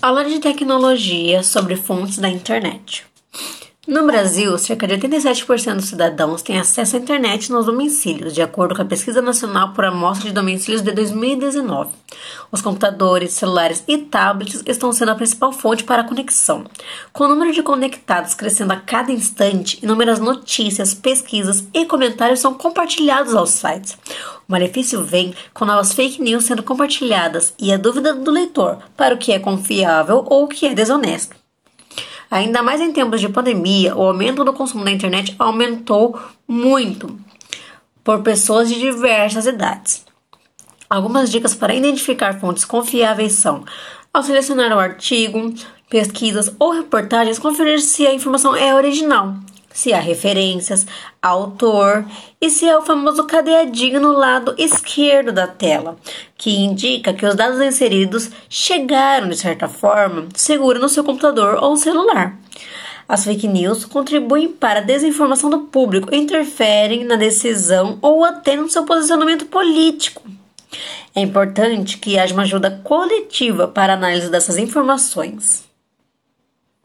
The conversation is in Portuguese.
Aula de tecnologia sobre fontes da internet. No Brasil, cerca de 87% dos cidadãos têm acesso à internet nos domicílios, de acordo com a Pesquisa Nacional por Amostra de Domicílios de 2019. Os computadores, celulares e tablets estão sendo a principal fonte para a conexão. Com o número de conectados crescendo a cada instante, inúmeras notícias, pesquisas e comentários são compartilhados aos sites. O malefício vem com novas fake news sendo compartilhadas e a dúvida do leitor para o que é confiável ou o que é desonesto. Ainda mais em tempos de pandemia, o aumento do consumo da internet aumentou muito por pessoas de diversas idades. Algumas dicas para identificar fontes confiáveis são: ao selecionar o artigo, pesquisas ou reportagens, conferir se a informação é original, se há referências, autor e se é o famoso cadeadinho no lado esquerdo da tela, que indica que os dados inseridos chegaram de certa forma seguro no seu computador ou celular. As fake news contribuem para a desinformação do público, interferem na decisão ou até no seu posicionamento político. É importante que haja uma ajuda coletiva para a análise dessas informações.